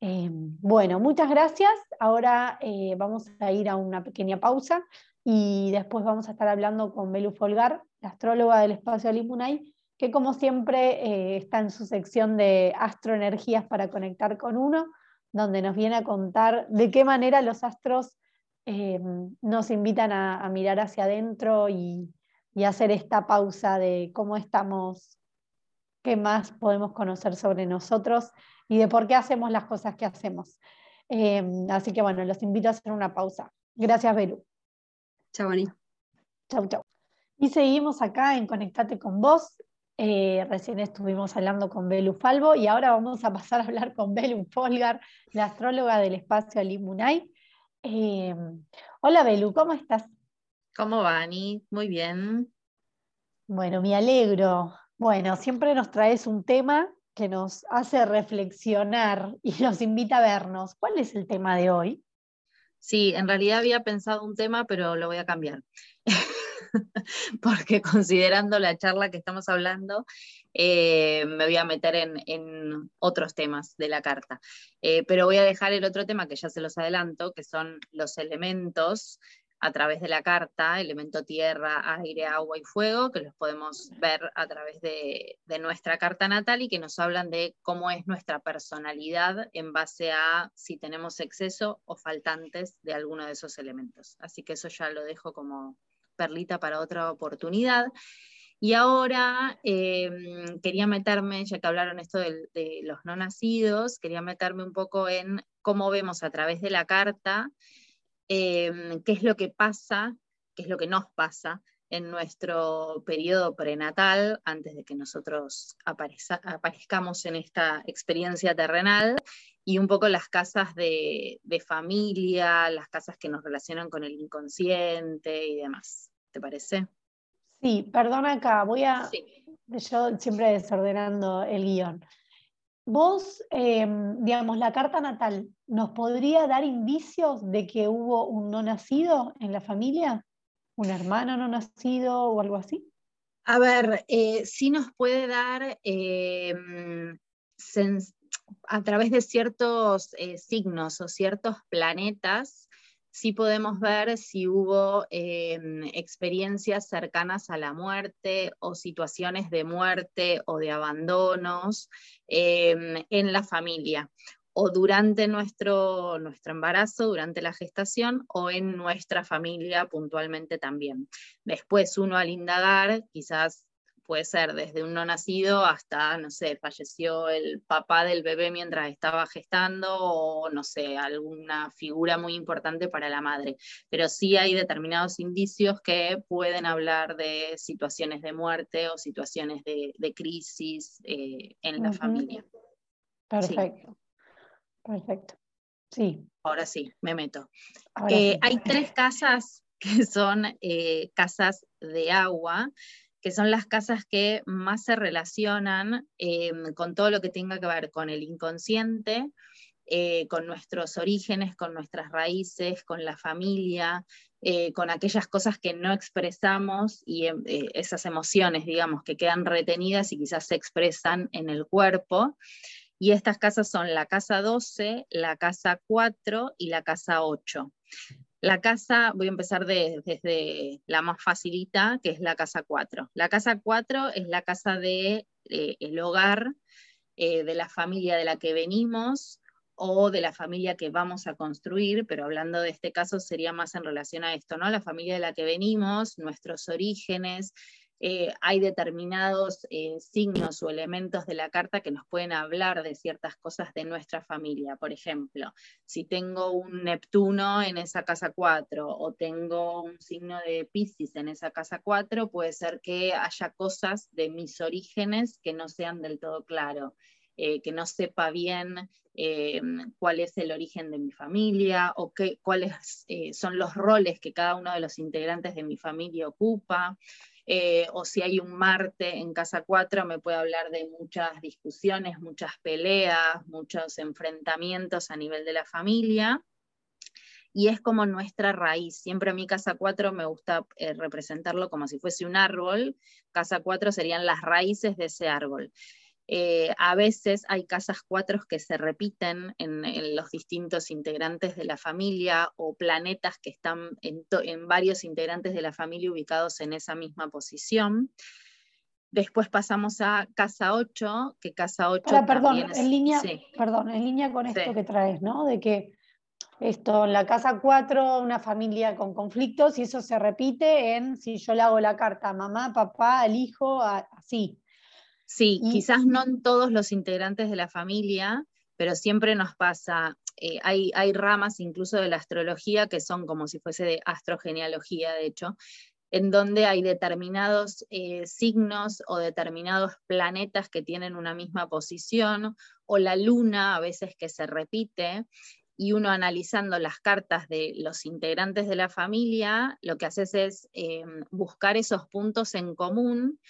A: bueno, muchas gracias. Ahora vamos a ir a una pequeña pausa y después vamos a estar hablando con Belu Folgar, astróloga del espacio Alimunay, que como siempre eh, está en su sección de astroenergías para conectar con uno, donde nos viene a contar de qué manera los astros eh, nos invitan a, mirar hacia adentro y, hacer esta pausa de cómo estamos, qué más podemos conocer sobre nosotros y de por qué hacemos las cosas que hacemos. Eh, así que bueno, los invito a hacer una pausa. Gracias, Belu.
B: Chau, Ani.
A: Chau, chau. Y seguimos acá en Conectate con vos. Eh, recién estuvimos hablando con Belu Falvo y ahora vamos a pasar a hablar con Belu Folgar, la astróloga del espacio Alimunay. Em, hola Belu, ¿cómo estás?
C: ¿Cómo va, Ani? Muy bien.
A: Bueno, me alegro. Bueno, siempre nos traes un tema que nos hace reflexionar y <laughs> nos invita a vernos. ¿Cuál es el tema de hoy?
C: Sí, en realidad había pensado un tema, pero lo voy a cambiar. <laughs> <laughs> Porque considerando la charla que estamos hablando, eh, me voy a meter en, otros temas de la carta. Eh, pero voy a dejar el otro tema que ya se los adelanto, que son los elementos a través de la carta, elemento tierra, aire, agua y fuego, que los podemos ver a través de, nuestra carta natal y que nos hablan de cómo es nuestra personalidad en base a si tenemos exceso o faltantes de alguno de esos elementos. Así que eso ya lo dejo como perlita para otra oportunidad. Y ahora em, quería meterme, ya que hablaron esto de, los no nacidos, quería meterme un poco en cómo vemos a través de la carta Em, qué es lo que pasa, qué es lo que nos pasa en nuestro periodo prenatal, antes de que nosotros aparezcamos en esta experiencia terrenal, y un poco las casas de, familia, las casas que nos relacionan con el inconsciente y demás. ¿Te parece?
A: Sí, perdona acá, voy a... Yo siempre desordenando el guion. Vos, em, digamos, la carta natal, ¿nos podría dar indicios de que hubo un no nacido en la familia? ¿Un hermano no nacido o algo así?
C: A ver, eh, sí nos puede dar em, a través de ciertos eh, signos o ciertos planetas, sí podemos ver si hubo em, experiencias cercanas a la muerte o situaciones de muerte o de abandonos em, en la familia o durante nuestro, nuestro embarazo, durante la gestación o en nuestra familia puntualmente también. Después uno al indagar quizás puede ser desde un no nacido hasta, no sé, falleció el papá del bebé mientras estaba gestando o, no sé, alguna figura muy importante para la madre. Pero sí hay determinados indicios que pueden hablar de situaciones de muerte o situaciones de, crisis eh, en la familia.
A: Perfecto. Perfecto. Sí.
C: Ahora sí, me meto. Eh, hay tres casas que son eh, casas de agua que son las casas que más se relacionan em, con todo lo que tenga que ver con el inconsciente, eh, con nuestros orígenes, con nuestras raíces, con la familia, eh, con aquellas cosas que no expresamos y em, eh, esas emociones, digamos, que quedan retenidas y quizás se expresan en el cuerpo. Y estas casas son la casa 12, la casa 4 y la casa 8. La casa, voy a empezar desde la más facilita, que es la casa 4. La casa 4 es la casa de eh, el hogar eh, de la familia de la que venimos o de la familia que vamos a construir, pero hablando de este caso sería más en relación a esto, ¿no? La familia de la que venimos, nuestros orígenes, eh, hay determinados eh, signos o elementos de la carta que nos pueden hablar de ciertas cosas de nuestra familia. Por ejemplo, si tengo un Neptuno en esa casa 4 o tengo un signo de Pisces en esa casa 4, puede ser que haya cosas de mis orígenes que no sean del todo claro. Eh, que no sepa bien cuál es el origen de mi familia o qué, cuáles son los roles que cada uno de los integrantes de mi familia ocupa. Eh, o si hay un Marte en casa 4, me puede hablar de muchas discusiones, muchas peleas, muchos enfrentamientos a nivel de la familia. Y es como nuestra raíz. Siempre a mi casa 4 me gusta eh, representarlo como si fuese un árbol. Casa 4 serían las raíces de ese árbol. Eh, a veces hay casas cuatro que se repiten en, los distintos integrantes de la familia o planetas que están en, varios integrantes de la familia ubicados en esa misma posición. Después pasamos a casa 8, que casa 8
A: perdón, en línea, perdón, en línea con esto que traes, ¿no? De que esto, en la casa 4, una familia con conflictos, y eso se repite en si yo le hago la carta a mamá, papá, al hijo, así.
C: Sí, quizás no en todos los integrantes de la familia, pero siempre nos pasa, eh, hay, hay, ramas incluso de la astrología que son como si fuese de astrogenealogía, de hecho, en donde hay determinados eh, signos o determinados planetas que tienen una misma posición, o la luna a veces que se repite, y uno analizando las cartas de los integrantes de la familia, lo que haces es eh, buscar esos puntos en común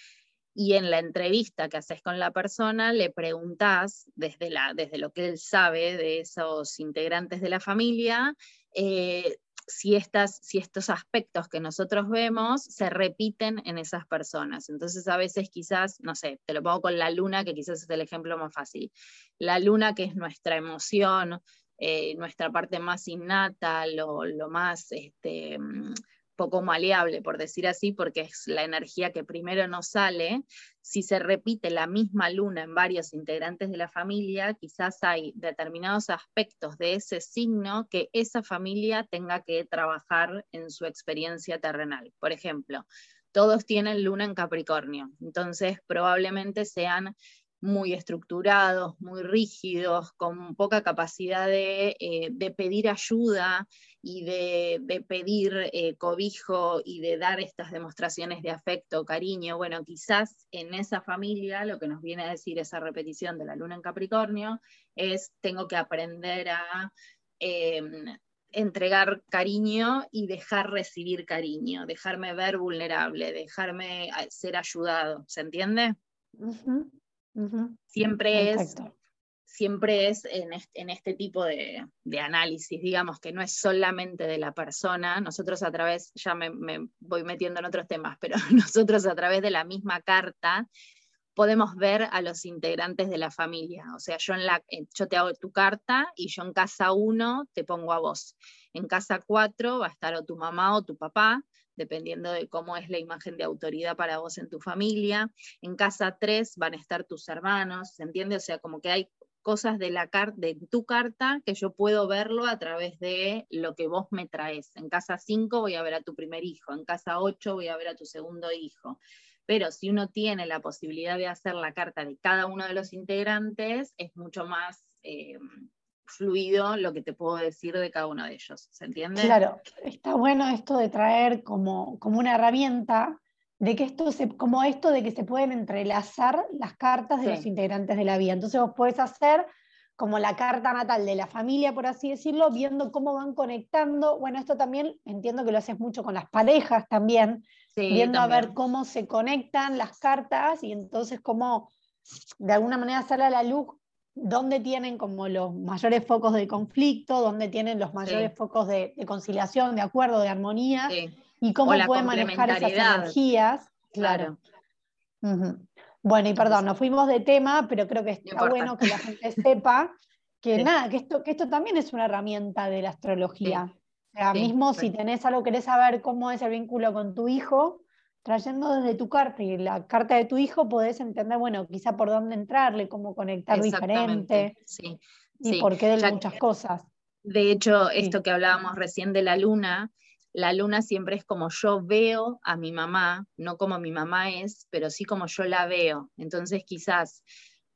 C: y en la entrevista que haces con la persona le preguntás desde, desde lo que él sabe de esos integrantes de la familia, eh, si, estas, si estos aspectos que nosotros vemos se repiten en esas personas. Entonces a veces quizás, no sé, te lo pongo con la luna, que quizás es el ejemplo más fácil. La luna que es nuestra emoción, eh, nuestra parte más innata, lo, más este, mm, poco maleable, por decir así, porque es la energía que primero nos sale, si se repite la misma luna en varios integrantes de la familia, quizás hay determinados aspectos de ese signo que esa familia tenga que trabajar en su experiencia terrenal. Por ejemplo, todos tienen luna en Capricornio, entonces probablemente sean muy estructurados, muy rígidos, con poca capacidad de, eh, pedir ayuda y de, pedir eh, cobijo y de dar estas demostraciones de afecto, cariño. Bueno, quizás en esa familia lo que nos viene a decir esa repetición de la luna en Capricornio es tengo que aprender a... Em, entregar cariño y dejar recibir cariño, dejarme ver vulnerable, dejarme ser ayudado, ¿se entiende? Siempre es, siempre es en, este, tipo de, análisis, digamos, que no es solamente de la persona, nosotros a través, ya me, voy metiendo en otros temas, pero <laughs> nosotros a través de la misma carta podemos ver a los integrantes de la familia. O sea, yo, en la, yo te hago tu carta y yo en casa 1 te pongo a vos. En casa 4 va a estar o tu mamá o tu papá, dependiendo de cómo es la imagen de autoridad para vos en tu familia. En casa 3 van a estar tus hermanos, ¿se entiende? O sea, como que hay cosas de, la de tu carta que yo puedo verlo a través de lo que vos me traes. En casa 5 voy a ver a tu primer hijo, en casa 8 voy a ver a tu segundo hijo. Pero si uno tiene la posibilidad de hacer la carta de cada uno de los integrantes, es mucho más eh, fluido lo que te puedo decir de cada uno de ellos, ¿se entiende?
A: Claro, está bueno esto de traer como, como una herramienta de que esto se, como esto de que se pueden entrelazar las cartas de los integrantes de la vida. Entonces vos podés hacer como la carta natal de la familia, por así decirlo, viendo cómo van conectando. Bueno, esto también entiendo que lo haces mucho con las parejas también, viendo a ver cómo se conectan las cartas y entonces cómo de alguna manera sale a la luz dónde tienen como los mayores focos de conflicto, dónde tienen los mayores focos de, conciliación, de acuerdo, de armonía, y cómo pueden manejar esas energías. Claro. Bueno, y perdón, nos fuimos de tema, pero creo que está bueno que la gente sepa que <laughs> nada, que esto, que esto también es una herramienta de la astrología. O sea, mismo si tenés algo, querés saber cómo es el vínculo con tu hijo, trayendo desde tu carta y la carta de tu hijo podés entender, bueno, quizá por dónde entrarle, cómo conectar diferente
C: sí,
A: y por qué de muchas cosas.
C: De hecho, esto que hablábamos recién de la luna, la luna siempre es como yo veo a mi mamá, no como mi mamá es, pero sí como yo la veo. Entonces quizás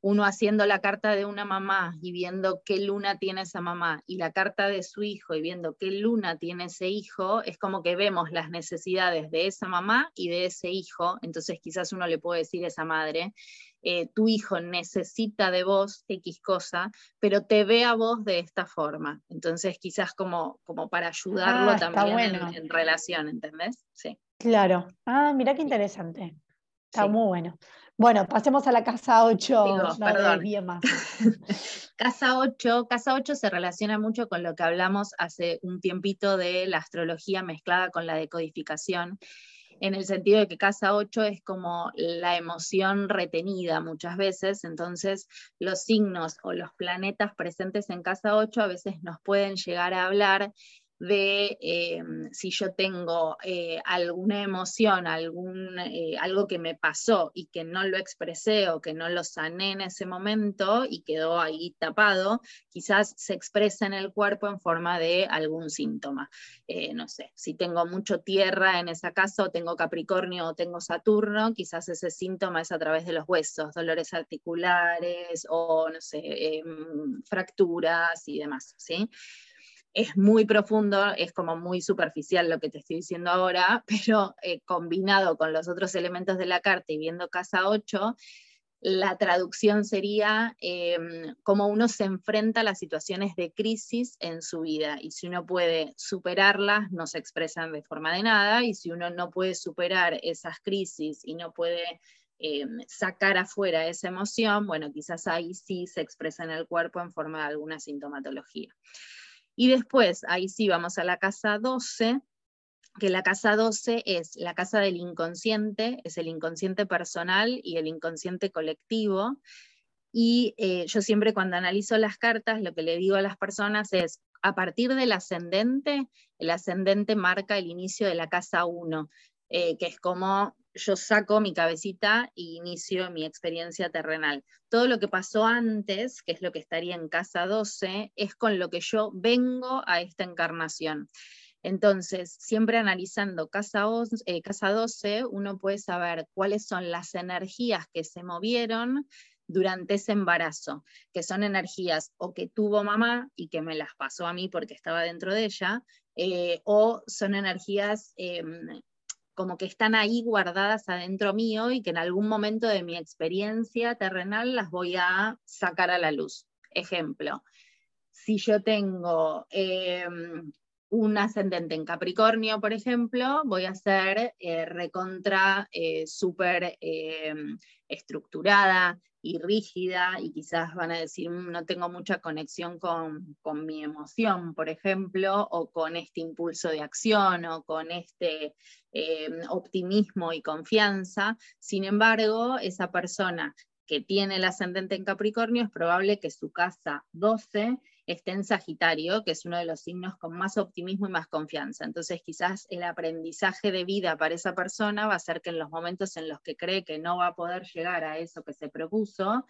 C: uno haciendo la carta de una mamá y viendo qué luna tiene esa mamá y la carta de su hijo y viendo qué luna tiene ese hijo, es como que vemos las necesidades de esa mamá y de ese hijo. Entonces quizás uno le puede decir a esa madre, eh, tu hijo necesita de vos X cosa, pero te ve a vos de esta forma. Entonces quizás como, como para ayudarlo ah, también en, relación, ¿entendés?
A: Sí. Claro. Ah, mira qué interesante. Está muy bueno. Bueno, pasemos a la casa 8. más. <laughs>
C: casa 8, casa 8 se relaciona mucho con lo que hablamos hace un tiempito de la astrología mezclada con la decodificación, en el sentido de que casa 8 es como la emoción retenida muchas veces, entonces los signos o los planetas presentes en casa 8 a veces nos pueden llegar a hablar de em, si yo tengo eh, alguna emoción, algún, eh, algo que me pasó y que no lo expresé o que no lo sané en ese momento y quedó ahí tapado, quizás se expresa en el cuerpo en forma de algún síntoma. Eh, no sé, si tengo mucho tierra en esa casa o tengo Capricornio o tengo Saturno, quizás ese síntoma es a través de los huesos, dolores articulares o, no sé, em, fracturas y demás, ¿sí? Es muy profundo, es como muy superficial lo que te estoy diciendo ahora, <laughs> pero eh, combinado con los otros elementos de la carta y viendo casa 8, la traducción sería em, cómo uno se enfrenta a las situaciones de crisis en su vida y si uno puede superarlas, no se expresan de forma de nada y si uno no puede superar esas crisis y no puede em, sacar afuera esa emoción, bueno, quizás ahí sí se expresa en el cuerpo en forma de alguna sintomatología. Y después, ahí sí vamos a la casa 12, que la casa 12 es la casa del inconsciente, es el inconsciente personal y el inconsciente colectivo. Y eh, yo siempre cuando analizo las cartas, lo que le digo a las personas es, a partir del ascendente, el ascendente marca el inicio de la casa 1, eh, que es como yo saco mi cabecita e inicio mi experiencia terrenal. Todo lo que pasó antes, que es lo que estaría en casa 12, es con lo que yo vengo a esta encarnación. Entonces, siempre analizando casa, eh, casa 12, uno puede saber cuáles son las energías que se movieron durante ese embarazo, que son energías o que tuvo mamá y que me las pasó a mí porque estaba dentro de ella, eh, o son energías em, como que están ahí guardadas adentro mío y que en algún momento de mi experiencia terrenal las voy a sacar a la luz. Ejemplo, si yo tengo em, un ascendente en Capricornio, por ejemplo, voy a ser eh, recontra eh, súper eh, estructurada y rígida y quizás van a decir mm, no tengo mucha conexión con, con, mi emoción, por ejemplo, o con este impulso de acción o con este optimismo y confianza. Sin embargo, esa persona que tiene el ascendente en Capricornio es probable que su casa 12 esté en Sagitario, que es uno de los signos con más optimismo y más confianza. Entonces quizás el aprendizaje de vida para esa persona va a ser que en los momentos en los que cree que no va a poder llegar a eso que se propuso,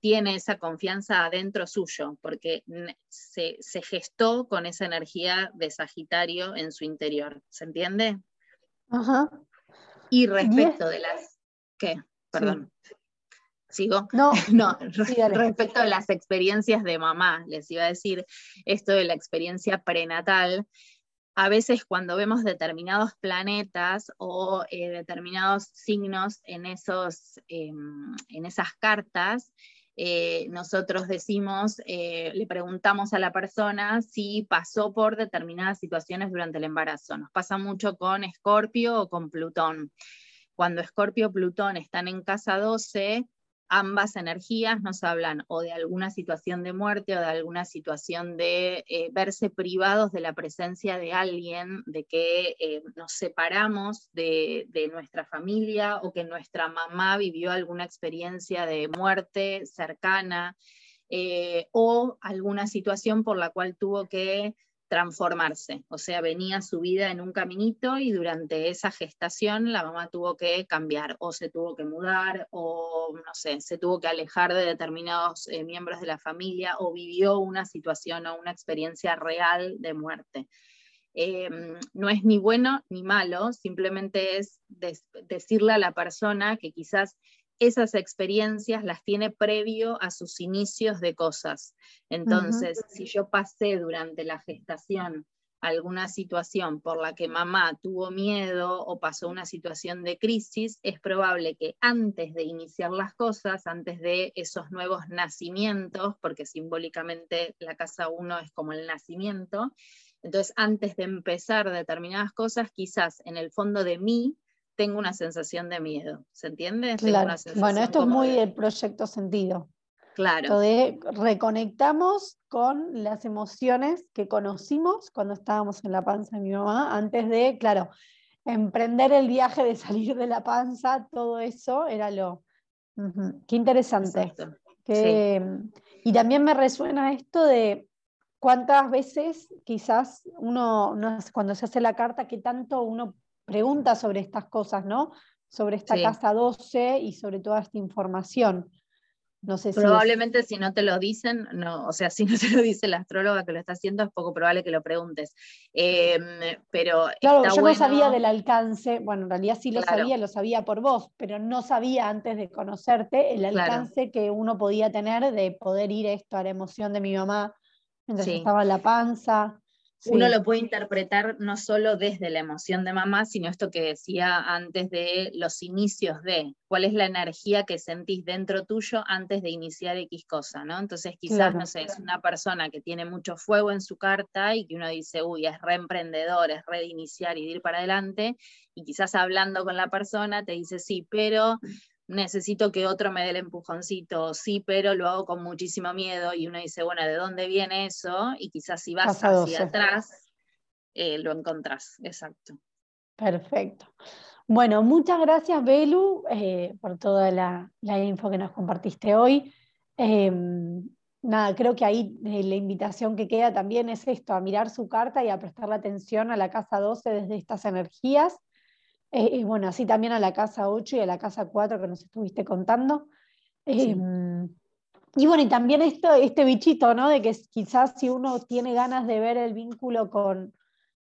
C: tiene esa confianza adentro suyo, porque se, gestó con esa energía de Sagitario en su interior. ¿Se entiende?
A: Ajá.
C: Y respecto de las... ¿Qué? Perdón. ¿Sigo?
A: No, <laughs>
C: no respecto a las experiencias de mamá, les iba a decir esto de la experiencia prenatal. A veces cuando vemos determinados planetas o eh, determinados signos en, esos, em, en esas cartas, eh, nosotros decimos, eh, le preguntamos a la persona si pasó por determinadas situaciones durante el embarazo. Nos pasa mucho con Escorpio o con Plutón. Cuando Escorpio o Plutón están en casa 12, ambas energías nos hablan o de alguna situación de muerte o de alguna situación de eh, verse privados de la presencia de alguien, de que eh, nos separamos de, nuestra familia o que nuestra mamá vivió alguna experiencia de muerte cercana eh, o alguna situación por la cual tuvo que transformarse, o sea, venía su vida en un caminito y durante esa gestación la mamá tuvo que cambiar o se tuvo que mudar o, no sé, se tuvo que alejar de determinados eh, miembros de la familia o vivió una situación o una experiencia real de muerte. Em, no es ni bueno ni malo, simplemente es decirle a la persona que quizás esas experiencias las tiene previo a sus inicios de cosas. Entonces, si yo pasé durante la gestación alguna situación por la que mamá tuvo miedo o pasó una situación de crisis, es probable que antes de iniciar las cosas, antes de esos nuevos nacimientos, porque simbólicamente la casa 1 es como el nacimiento, entonces antes de empezar determinadas cosas, quizás en el fondo de mí tengo una sensación de miedo, ¿se entiende?
A: Bueno, esto es muy el proyecto sentido.
C: Claro.
A: De reconectamos con las emociones que conocimos cuando estábamos en la panza de mi mamá, antes de, claro, emprender el viaje de salir de la panza, todo eso era lo... Qué interesante. Y también me resuena esto de cuántas veces quizás uno, cuando se hace la carta, qué tanto uno preguntas sobre estas cosas, ¿no? Sobre esta casa 12 y sobre toda esta información. No sé
C: Probablemente si, no te lo dicen, no, o sea, si no <laughs> te lo dice la astróloga que lo está haciendo, es poco probable que lo preguntes. Em, pero
A: claro, yo no sabía del alcance, bueno, en realidad sí lo sabía, lo sabía por vos, pero no sabía antes de conocerte el alcance que uno podía tener de poder ir esto a la emoción de mi mamá mientras estaba en la panza
C: uno lo puede interpretar no solo desde la emoción de mamá, sino esto que decía antes de los inicios de, cuál es la energía que sentís dentro tuyo antes de iniciar X cosa, ¿no? Entonces quizás, no sé, es una persona que tiene mucho fuego en su carta y que uno dice, uy, es reemprendedor, es re de iniciar y de ir para adelante, y quizás hablando con la persona te dice, sí, pero necesito que otro me dé el empujoncito, sí, pero lo hago con muchísimo miedo y uno dice, bueno, ¿de dónde viene eso? Y quizás si vas hacia atrás, eh, lo encontrás, exacto.
A: Perfecto. Bueno, muchas gracias, Belu, eh, por toda la, info que nos compartiste hoy. Em, nada, creo que ahí eh, la invitación que queda también es esto, a mirar su carta y a prestarle atención a la casa 12 desde estas energías eh, y bueno, así también a la casa 8 y a la casa 4 que nos estuviste contando. Em, y bueno, y también esto, este bichito, ¿no? De que quizás si uno tiene ganas de ver el vínculo con,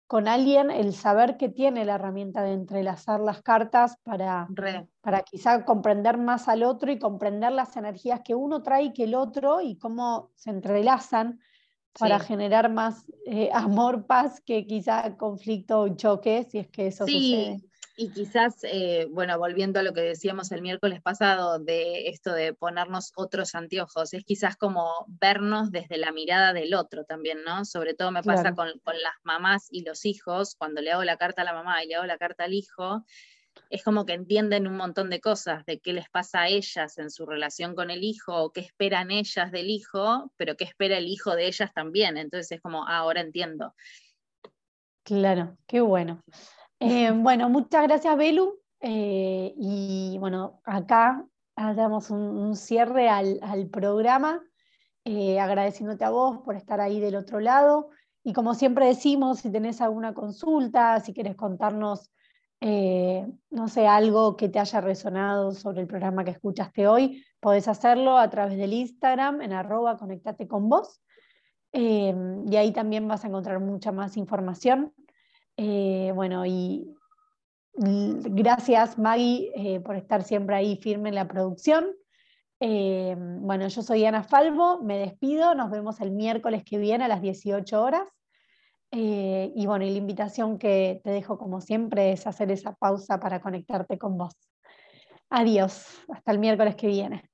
A: con alguien, el saber que tiene la herramienta de entrelazar las cartas para, para quizá comprender más al otro y comprender las energías que uno trae y que el otro y cómo se entrelazan para generar más eh, <laughs> amor, paz que quizá conflicto o choque, si es que eso sucede.
C: Y quizás, eh, bueno, volviendo a lo que decíamos el miércoles pasado de esto de ponernos otros anteojos, es quizás como vernos desde la mirada del otro también, ¿no? Sobre todo me pasa con, las mamás y los hijos, cuando le hago la carta a la mamá y le hago la carta al hijo, es como que entienden un montón de cosas, de qué les pasa a ellas en su relación con el hijo, o qué esperan ellas del hijo, pero qué espera el hijo de ellas también. Entonces es como, ah, ahora entiendo.
A: Claro, qué bueno. Eh, <laughs> bueno, muchas gracias, Belu. Eh, y bueno, acá damos un, cierre al, programa, eh, agradeciéndote a vos por estar ahí del otro lado. Y como siempre decimos, si tenés alguna consulta, si quieres contarnos, no sé, algo que te haya resonado sobre el programa que escuchaste hoy, podés hacerlo a través del Instagram en arroba conectate con vos. y ahí también vas a encontrar mucha más información eh, bueno, y gracias Maggie eh, por estar siempre ahí firme en la producción. Eh, bueno, yo soy Ana Falvo, me despido, nos vemos el miércoles que viene a las 18 horas. y bueno, y la invitación que te dejo como siempre es hacer esa pausa para conectarte con vos. Adiós, hasta el miércoles que viene.